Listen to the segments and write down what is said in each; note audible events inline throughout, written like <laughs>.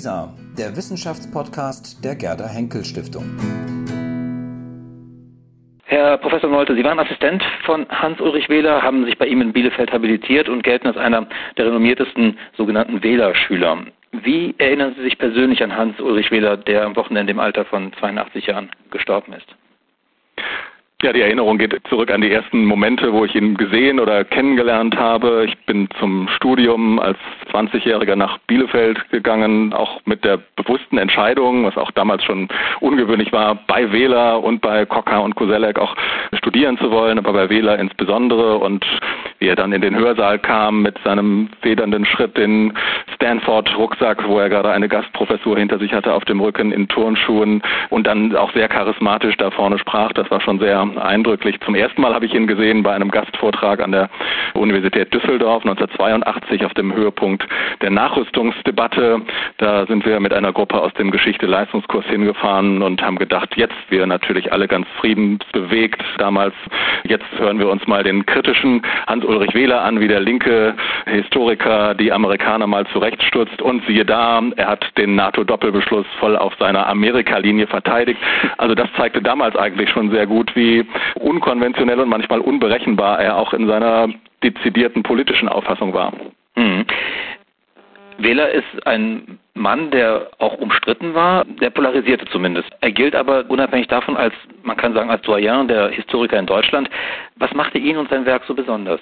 WISA, der Wissenschaftspodcast der Gerda Henkel Stiftung. Herr Professor Nolte, Sie waren Assistent von Hans-Ulrich Wähler, haben sich bei ihm in Bielefeld habilitiert und gelten als einer der renommiertesten sogenannten Wählerschüler. Wie erinnern Sie sich persönlich an Hans-Ulrich Wähler, der am Wochenende im Alter von 82 Jahren gestorben ist? Ja, die Erinnerung geht zurück an die ersten Momente, wo ich ihn gesehen oder kennengelernt habe. Ich bin zum Studium als 20-Jähriger nach Bielefeld gegangen, auch mit der bewussten Entscheidung, was auch damals schon ungewöhnlich war, bei Wähler und bei Kocker und Koselleck auch studieren zu wollen, aber bei Wähler insbesondere. Und wie er dann in den Hörsaal kam mit seinem federnden Schritt, den Stanford-Rucksack, wo er gerade eine Gastprofessur hinter sich hatte auf dem Rücken in Turnschuhen und dann auch sehr charismatisch da vorne sprach, das war schon sehr eindrücklich. Zum ersten Mal habe ich ihn gesehen bei einem Gastvortrag an der Universität Düsseldorf 1982 auf dem Höhepunkt der Nachrüstungsdebatte. Da sind wir mit einer Gruppe aus dem Geschichte-Leistungskurs hingefahren und haben gedacht, jetzt wir natürlich alle ganz friedensbewegt damals, jetzt hören wir uns mal den kritischen Hans-Ulrich Wähler an, wie der linke Historiker die Amerikaner mal zurechtstutzt und siehe da, er hat den NATO-Doppelbeschluss voll auf seiner Amerika-Linie verteidigt. Also das zeigte damals eigentlich schon sehr gut, wie unkonventionell und manchmal unberechenbar er auch in seiner dezidierten politischen Auffassung war. Mhm. Wähler ist ein Mann, der auch umstritten war, der polarisierte zumindest. Er gilt aber unabhängig davon als, man kann sagen, als Doyen der Historiker in Deutschland. Was machte ihn und sein Werk so besonders?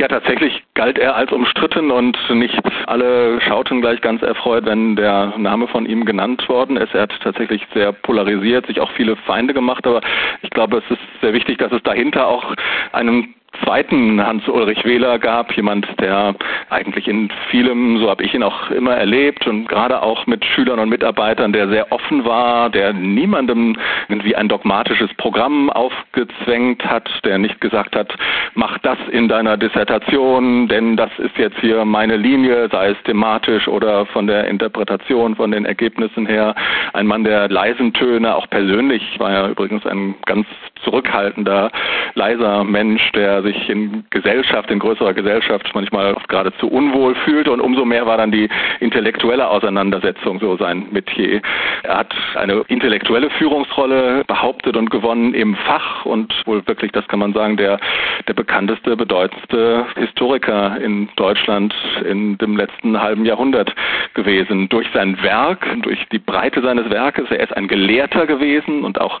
Ja, tatsächlich galt er als umstritten und nicht alle schauten gleich ganz erfreut, wenn der Name von ihm genannt worden ist. Er hat tatsächlich sehr polarisiert, sich auch viele Feinde gemacht, aber ich glaube, es ist sehr wichtig, dass es dahinter auch einen zweiten Hans-Ulrich Wähler gab, jemand, der eigentlich in vielem, so habe ich ihn auch immer erlebt und gerade auch mit Schülern und Mitarbeitern, der sehr offen war, der niemandem irgendwie ein dogmatisches Programm aufgezwängt hat, der nicht gesagt hat, mach das in deiner Dissertation, denn das ist jetzt hier meine Linie, sei es thematisch oder von der Interpretation, von den Ergebnissen her. Ein Mann der leisen Töne, auch persönlich war er übrigens ein ganz zurückhaltender, leiser Mensch, der sich in Gesellschaft, in größerer Gesellschaft manchmal geradezu unwohl fühlte und umso mehr war dann die intellektuelle Auseinandersetzung so sein Metier. Er hat eine intellektuelle Führungsrolle behauptet und gewonnen im Fach und wohl wirklich, das kann man sagen, der, der bekannteste, bedeutendste Historiker in Deutschland in dem letzten halben Jahrhundert gewesen. Durch sein Werk, durch die Breite seines Werkes, er ist ein Gelehrter gewesen und auch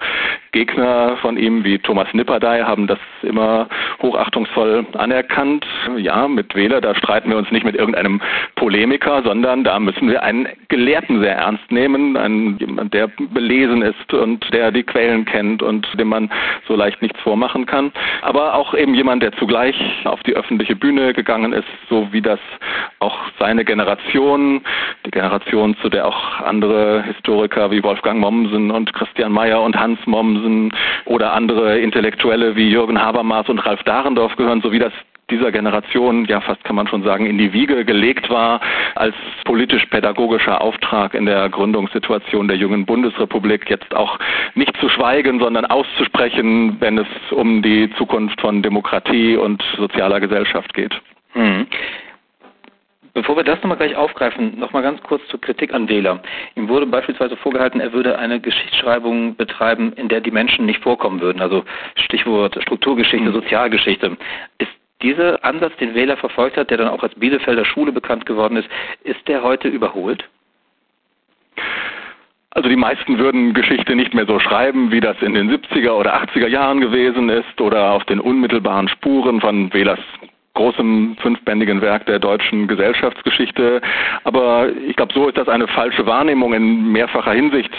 Gegner von ihm wie Thomas Nipperdey haben das immer hochachtungsvoll anerkannt. Ja, mit Wähler, da streiten wir uns nicht mit irgendeinem Polemiker, sondern da müssen wir einen Gelehrten sehr ernst nehmen, einen jemand, der belesen ist und der die Quellen kennt und dem man so leicht nichts vormachen kann. Aber auch eben jemand, der zugleich auf die öffentliche Bühne gegangen ist, so wie das auch seine Generation, die Generation, zu der auch andere Historiker wie Wolfgang Mommsen und Christian Mayer und Hans Mommsen oder andere Intellektuelle wie Jürgen Habermas und Ralf Dahrendorf gehören, sowie das dieser Generation, ja fast kann man schon sagen, in die Wiege gelegt war als politisch-pädagogischer Auftrag in der Gründungssituation der jungen Bundesrepublik, jetzt auch nicht zu schweigen, sondern auszusprechen, wenn es um die Zukunft von Demokratie und sozialer Gesellschaft geht. Mhm. Bevor wir das nochmal gleich aufgreifen, nochmal ganz kurz zur Kritik an Wähler. Ihm wurde beispielsweise vorgehalten, er würde eine Geschichtsschreibung betreiben, in der die Menschen nicht vorkommen würden. Also Stichwort Strukturgeschichte, mhm. Sozialgeschichte. Ist dieser Ansatz, den Wähler verfolgt hat, der dann auch als Bielefelder Schule bekannt geworden ist, ist der heute überholt? Also die meisten würden Geschichte nicht mehr so schreiben, wie das in den 70er oder 80er Jahren gewesen ist oder auf den unmittelbaren Spuren von Wählers großem fünfbändigen Werk der deutschen Gesellschaftsgeschichte. Aber ich glaube, so ist das eine falsche Wahrnehmung in mehrfacher Hinsicht.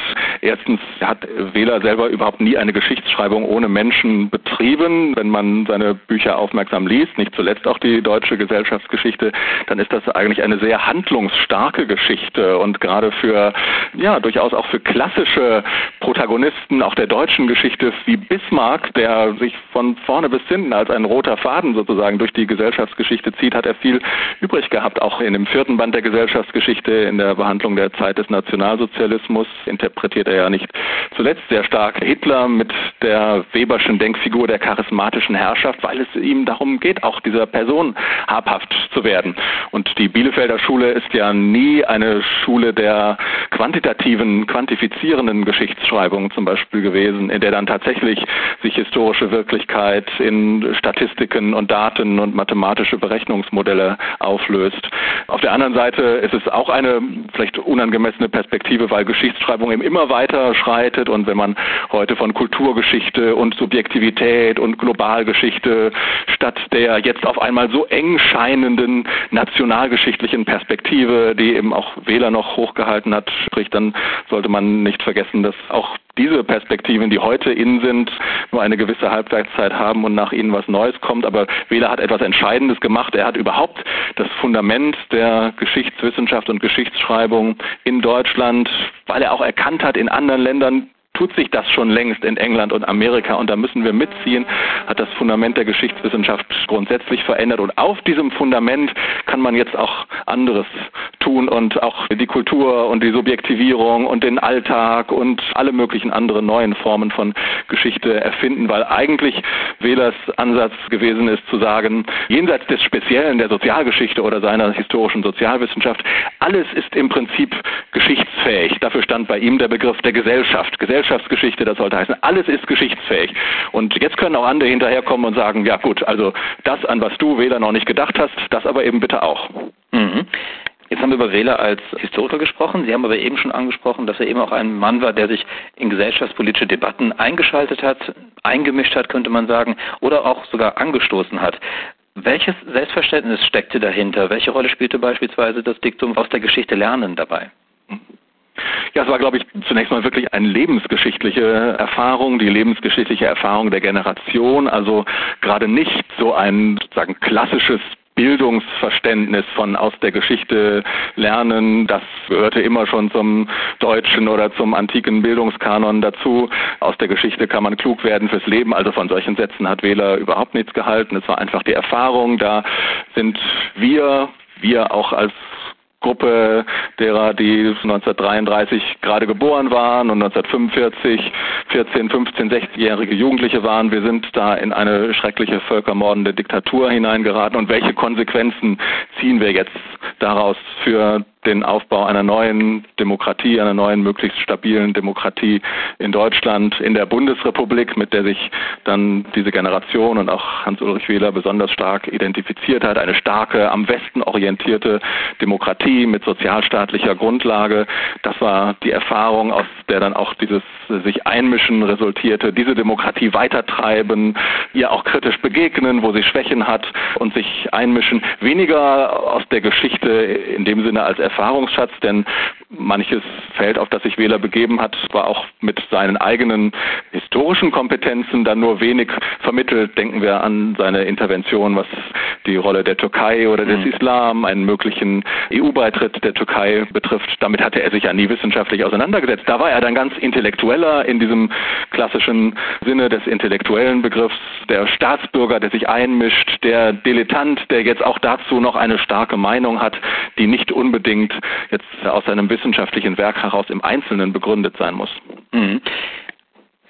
Erstens hat Wähler selber überhaupt nie eine Geschichtsschreibung ohne Menschen betrieben. Wenn man seine Bücher aufmerksam liest, nicht zuletzt auch die deutsche Gesellschaftsgeschichte, dann ist das eigentlich eine sehr handlungsstarke Geschichte und gerade für, ja, durchaus auch für klassische Protagonisten auch der deutschen Geschichte wie Bismarck, der sich von vorne bis hinten als ein roter Faden sozusagen durch die Gesellschaft Gesellschaftsgeschichte zieht, hat er viel übrig gehabt. Auch in dem vierten Band der Gesellschaftsgeschichte in der Behandlung der Zeit des Nationalsozialismus interpretiert er ja nicht zuletzt sehr stark Hitler mit der Weberschen Denkfigur der charismatischen Herrschaft, weil es ihm darum geht, auch dieser Person habhaft zu werden. Und die Bielefelder Schule ist ja nie eine Schule der quantitativen, quantifizierenden Geschichtsschreibung zum Beispiel gewesen, in der dann tatsächlich sich historische Wirklichkeit in Statistiken und Daten und mathematische Berechnungsmodelle auflöst. Auf der anderen Seite ist es auch eine vielleicht unangemessene Perspektive, weil Geschichtsschreibung eben immer weiter schreitet und wenn man heute von Kulturgeschichte und Subjektivität und Globalgeschichte statt der jetzt auf einmal so eng scheinenden nationalgeschichtlichen Perspektive, die eben auch Wähler noch hochgehalten hat, spricht, dann sollte man nicht vergessen, dass auch diese Perspektiven, die heute in sind, nur eine gewisse Halbwertszeit haben und nach ihnen was Neues kommt. Aber Wähler hat etwas Entscheidendes gemacht. Er hat überhaupt das Fundament der Geschichtswissenschaft und Geschichtsschreibung in Deutschland, weil er auch erkannt hat, in anderen Ländern tut sich das schon längst in England und Amerika und da müssen wir mitziehen, hat das Fundament der Geschichtswissenschaft grundsätzlich verändert und auf diesem Fundament kann man jetzt auch anderes tun und auch die Kultur und die Subjektivierung und den Alltag und alle möglichen anderen neuen Formen von Geschichte erfinden, weil eigentlich Wählers Ansatz gewesen ist zu sagen, jenseits des Speziellen der Sozialgeschichte oder seiner historischen Sozialwissenschaft, alles ist im Prinzip geschichtsfähig. Dafür stand bei ihm der Begriff der Gesellschaft. Gesellschaft Gesellschaftsgeschichte, das sollte heißen, alles ist geschichtsfähig. Und jetzt können auch andere hinterherkommen und sagen, ja gut, also das, an was du Wähler noch nicht gedacht hast, das aber eben bitte auch. Mhm. Jetzt haben wir über Wähler als Historiker gesprochen. Sie haben aber eben schon angesprochen, dass er eben auch ein Mann war, der sich in gesellschaftspolitische Debatten eingeschaltet hat, eingemischt hat, könnte man sagen, oder auch sogar angestoßen hat. Welches Selbstverständnis steckte dahinter? Welche Rolle spielte beispielsweise das Diktum aus der Geschichte lernen dabei? Ja, es war, glaube ich, zunächst mal wirklich eine lebensgeschichtliche Erfahrung, die lebensgeschichtliche Erfahrung der Generation. Also gerade nicht so ein sozusagen klassisches Bildungsverständnis von aus der Geschichte lernen, das gehörte immer schon zum deutschen oder zum antiken Bildungskanon dazu. Aus der Geschichte kann man klug werden fürs Leben. Also von solchen Sätzen hat Wähler überhaupt nichts gehalten. Es war einfach die Erfahrung. Da sind wir, wir auch als Gruppe derer, die 1933 gerade geboren waren und 1945 14, 15, 16-jährige Jugendliche waren. Wir sind da in eine schreckliche völkermordende Diktatur hineingeraten und welche Konsequenzen ziehen wir jetzt daraus für den Aufbau einer neuen Demokratie, einer neuen, möglichst stabilen Demokratie in Deutschland, in der Bundesrepublik, mit der sich dann diese Generation und auch Hans-Ulrich Wähler besonders stark identifiziert hat. Eine starke, am Westen orientierte Demokratie mit sozialstaatlicher Grundlage. Das war die Erfahrung, aus der dann auch dieses sich einmischen resultierte, diese Demokratie weitertreiben, ihr auch kritisch begegnen, wo sie Schwächen hat und sich einmischen. Weniger aus der Geschichte in dem Sinne als Erfahrungsschatz, denn manches Feld, auf das sich Wähler begeben hat, war auch mit seinen eigenen historischen Kompetenzen dann nur wenig vermittelt. Denken wir an seine Intervention, was die Rolle der Türkei oder des mhm. Islam, einen möglichen EU-Beitritt der Türkei betrifft. Damit hatte er sich ja nie wissenschaftlich auseinandergesetzt. Da war er dann ganz intellektueller in diesem klassischen Sinne des intellektuellen Begriffs, der Staatsbürger, der sich einmischt, der Dilettant, der jetzt auch dazu noch eine starke Meinung hat, die nicht unbedingt jetzt aus seinem wissenschaftlichen Werk heraus im Einzelnen begründet sein muss. Mhm.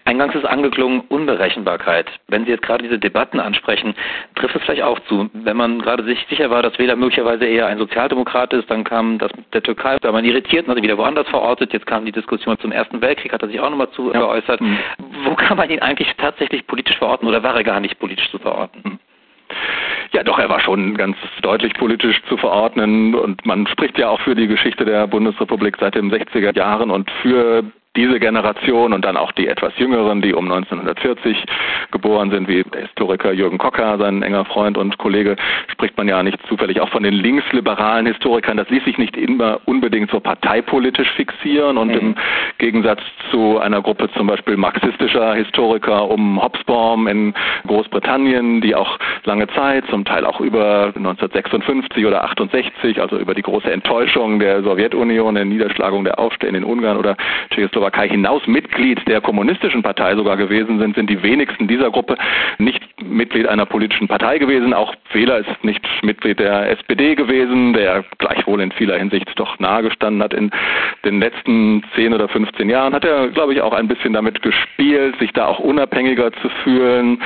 Eingangs ist angeklungen Unberechenbarkeit. Wenn Sie jetzt gerade diese Debatten ansprechen, trifft es vielleicht auch zu. Wenn man gerade sich sicher war, dass Wähler möglicherweise eher ein Sozialdemokrat ist, dann kam das mit der Türkei, da man irritiert und hat ihn wieder woanders verortet. Jetzt kam die Diskussion zum Ersten Weltkrieg, hat er sich auch nochmal zu ja. geäußert. Mhm. Wo kann man ihn eigentlich tatsächlich politisch verorten oder war er gar nicht politisch zu verorten? Ja, doch, er war schon ganz deutlich politisch zu verordnen und man spricht ja auch für die Geschichte der Bundesrepublik seit den 60er Jahren und für diese Generation und dann auch die etwas jüngeren, die um 1940 geboren sind, wie der Historiker Jürgen Kocker, sein enger Freund und Kollege, spricht man ja nicht zufällig auch von den linksliberalen Historikern. Das ließ sich nicht immer unbedingt so parteipolitisch fixieren und mhm. im Gegensatz zu einer Gruppe zum Beispiel marxistischer Historiker um Hobsbawm in Großbritannien, die auch lange Zeit, zum Teil auch über 1956 oder 68, also über die große Enttäuschung der Sowjetunion, der Niederschlagung der Aufstände in Ungarn oder Tschechoslowakei Tschechoslowakei hinaus Mitglied der kommunistischen Partei sogar gewesen sind, sind die wenigsten dieser Gruppe nicht Mitglied einer politischen Partei gewesen. Auch Wähler ist nicht Mitglied der SPD gewesen, der gleichwohl in vieler Hinsicht doch nahegestanden hat. In den letzten 10 oder 15 Jahren hat er, glaube ich, auch ein bisschen damit gespielt, sich da auch unabhängiger zu fühlen.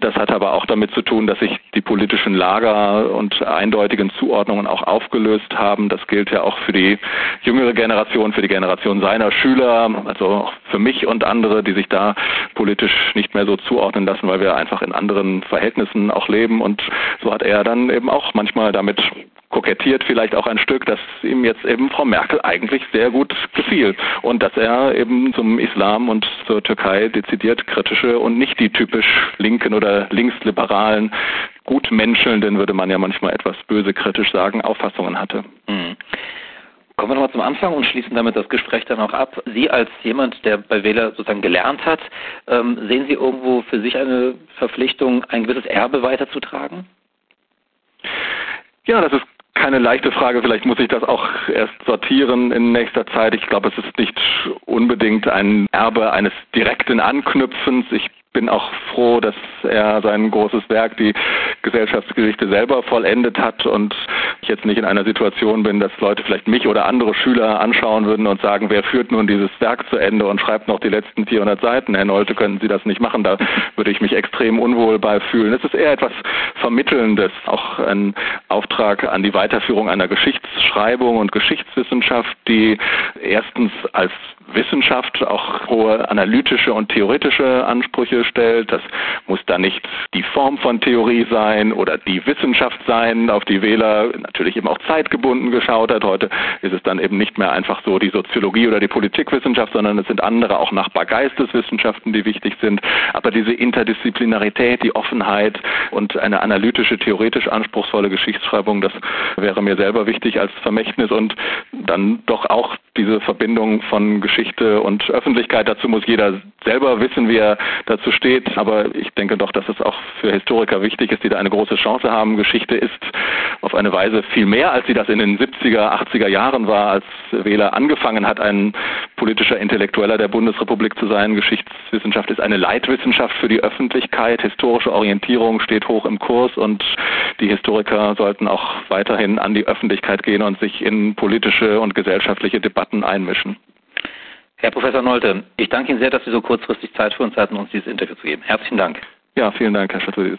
Das hat aber auch damit zu tun, dass sich die politischen Lager und eindeutigen Zuordnungen auch aufgelöst haben. Das gilt ja auch für die jüngere Generation, für die Generation seiner Schüler, also auch für mich und andere, die sich da politisch nicht mehr so zuordnen lassen, weil wir einfach in anderen Verhältnissen auch leben. Und so hat er dann eben auch manchmal damit kokettiert vielleicht auch ein Stück, dass ihm jetzt eben Frau Merkel eigentlich sehr gut gefiel und dass er eben zum Islam und zur Türkei dezidiert kritische und nicht die typisch linken oder linksliberalen, gutmenschelnden, würde man ja manchmal etwas böse kritisch sagen, Auffassungen hatte. Mhm. Kommen wir nochmal zum Anfang und schließen damit das Gespräch dann auch ab. Sie als jemand, der bei Wähler sozusagen gelernt hat, ähm, sehen Sie irgendwo für sich eine Verpflichtung, ein gewisses Erbe weiterzutragen? Ja, das ist keine leichte Frage. Vielleicht muss ich das auch erst sortieren in nächster Zeit. Ich glaube, es ist nicht unbedingt ein Erbe eines direkten Anknüpfens. Ich bin auch froh, dass er sein großes Werk, die Gesellschaftsgerichte selber vollendet hat und ich jetzt nicht in einer Situation bin, dass Leute vielleicht mich oder andere Schüler anschauen würden und sagen, wer führt nun dieses Werk zu Ende und schreibt noch die letzten 400 Seiten. Herr Nolte, können Sie das nicht machen? Da <laughs> würde ich mich extrem unwohl bei fühlen. Es ist eher etwas Vermittelndes, auch ein Auftrag an die Weiterführung einer Geschichtsschreibung und Geschichtswissenschaft, die erstens als Wissenschaft auch hohe analytische und theoretische Ansprüche stellt. Das muss dann nicht die Form von Theorie sein oder die Wissenschaft sein, auf die Wähler natürlich eben auch zeitgebunden geschaut hat. Heute ist es dann eben nicht mehr einfach so die Soziologie oder die Politikwissenschaft, sondern es sind andere auch Nachbargeisteswissenschaften, die wichtig sind. Aber diese Interdisziplinarität, die Offenheit und eine analytische, theoretisch anspruchsvolle Geschichtsschreibung, das wäre mir selber wichtig als Vermächtnis und dann doch auch diese Verbindung von Geschichte und Öffentlichkeit. Dazu muss jeder selber wissen, wie er dazu steht. Aber ich denke doch, dass es auch für Historiker wichtig ist, die da eine große Chance haben. Geschichte ist auf eine Weise viel mehr, als sie das in den 70er, 80er Jahren war, als Wähler angefangen hat, ein politischer Intellektueller der Bundesrepublik zu sein. Geschichtswissenschaft ist eine Leitwissenschaft für die Öffentlichkeit. Historische Orientierung steht hoch im Kurs und die Historiker sollten auch weiterhin an die Öffentlichkeit gehen und sich in politische und gesellschaftliche Debatten einmischen. Herr Professor Nolte, ich danke Ihnen sehr, dass Sie so kurzfristig Zeit für uns hatten, uns dieses Interview zu geben. Herzlichen Dank. Ja, vielen Dank, Herr Schatudis.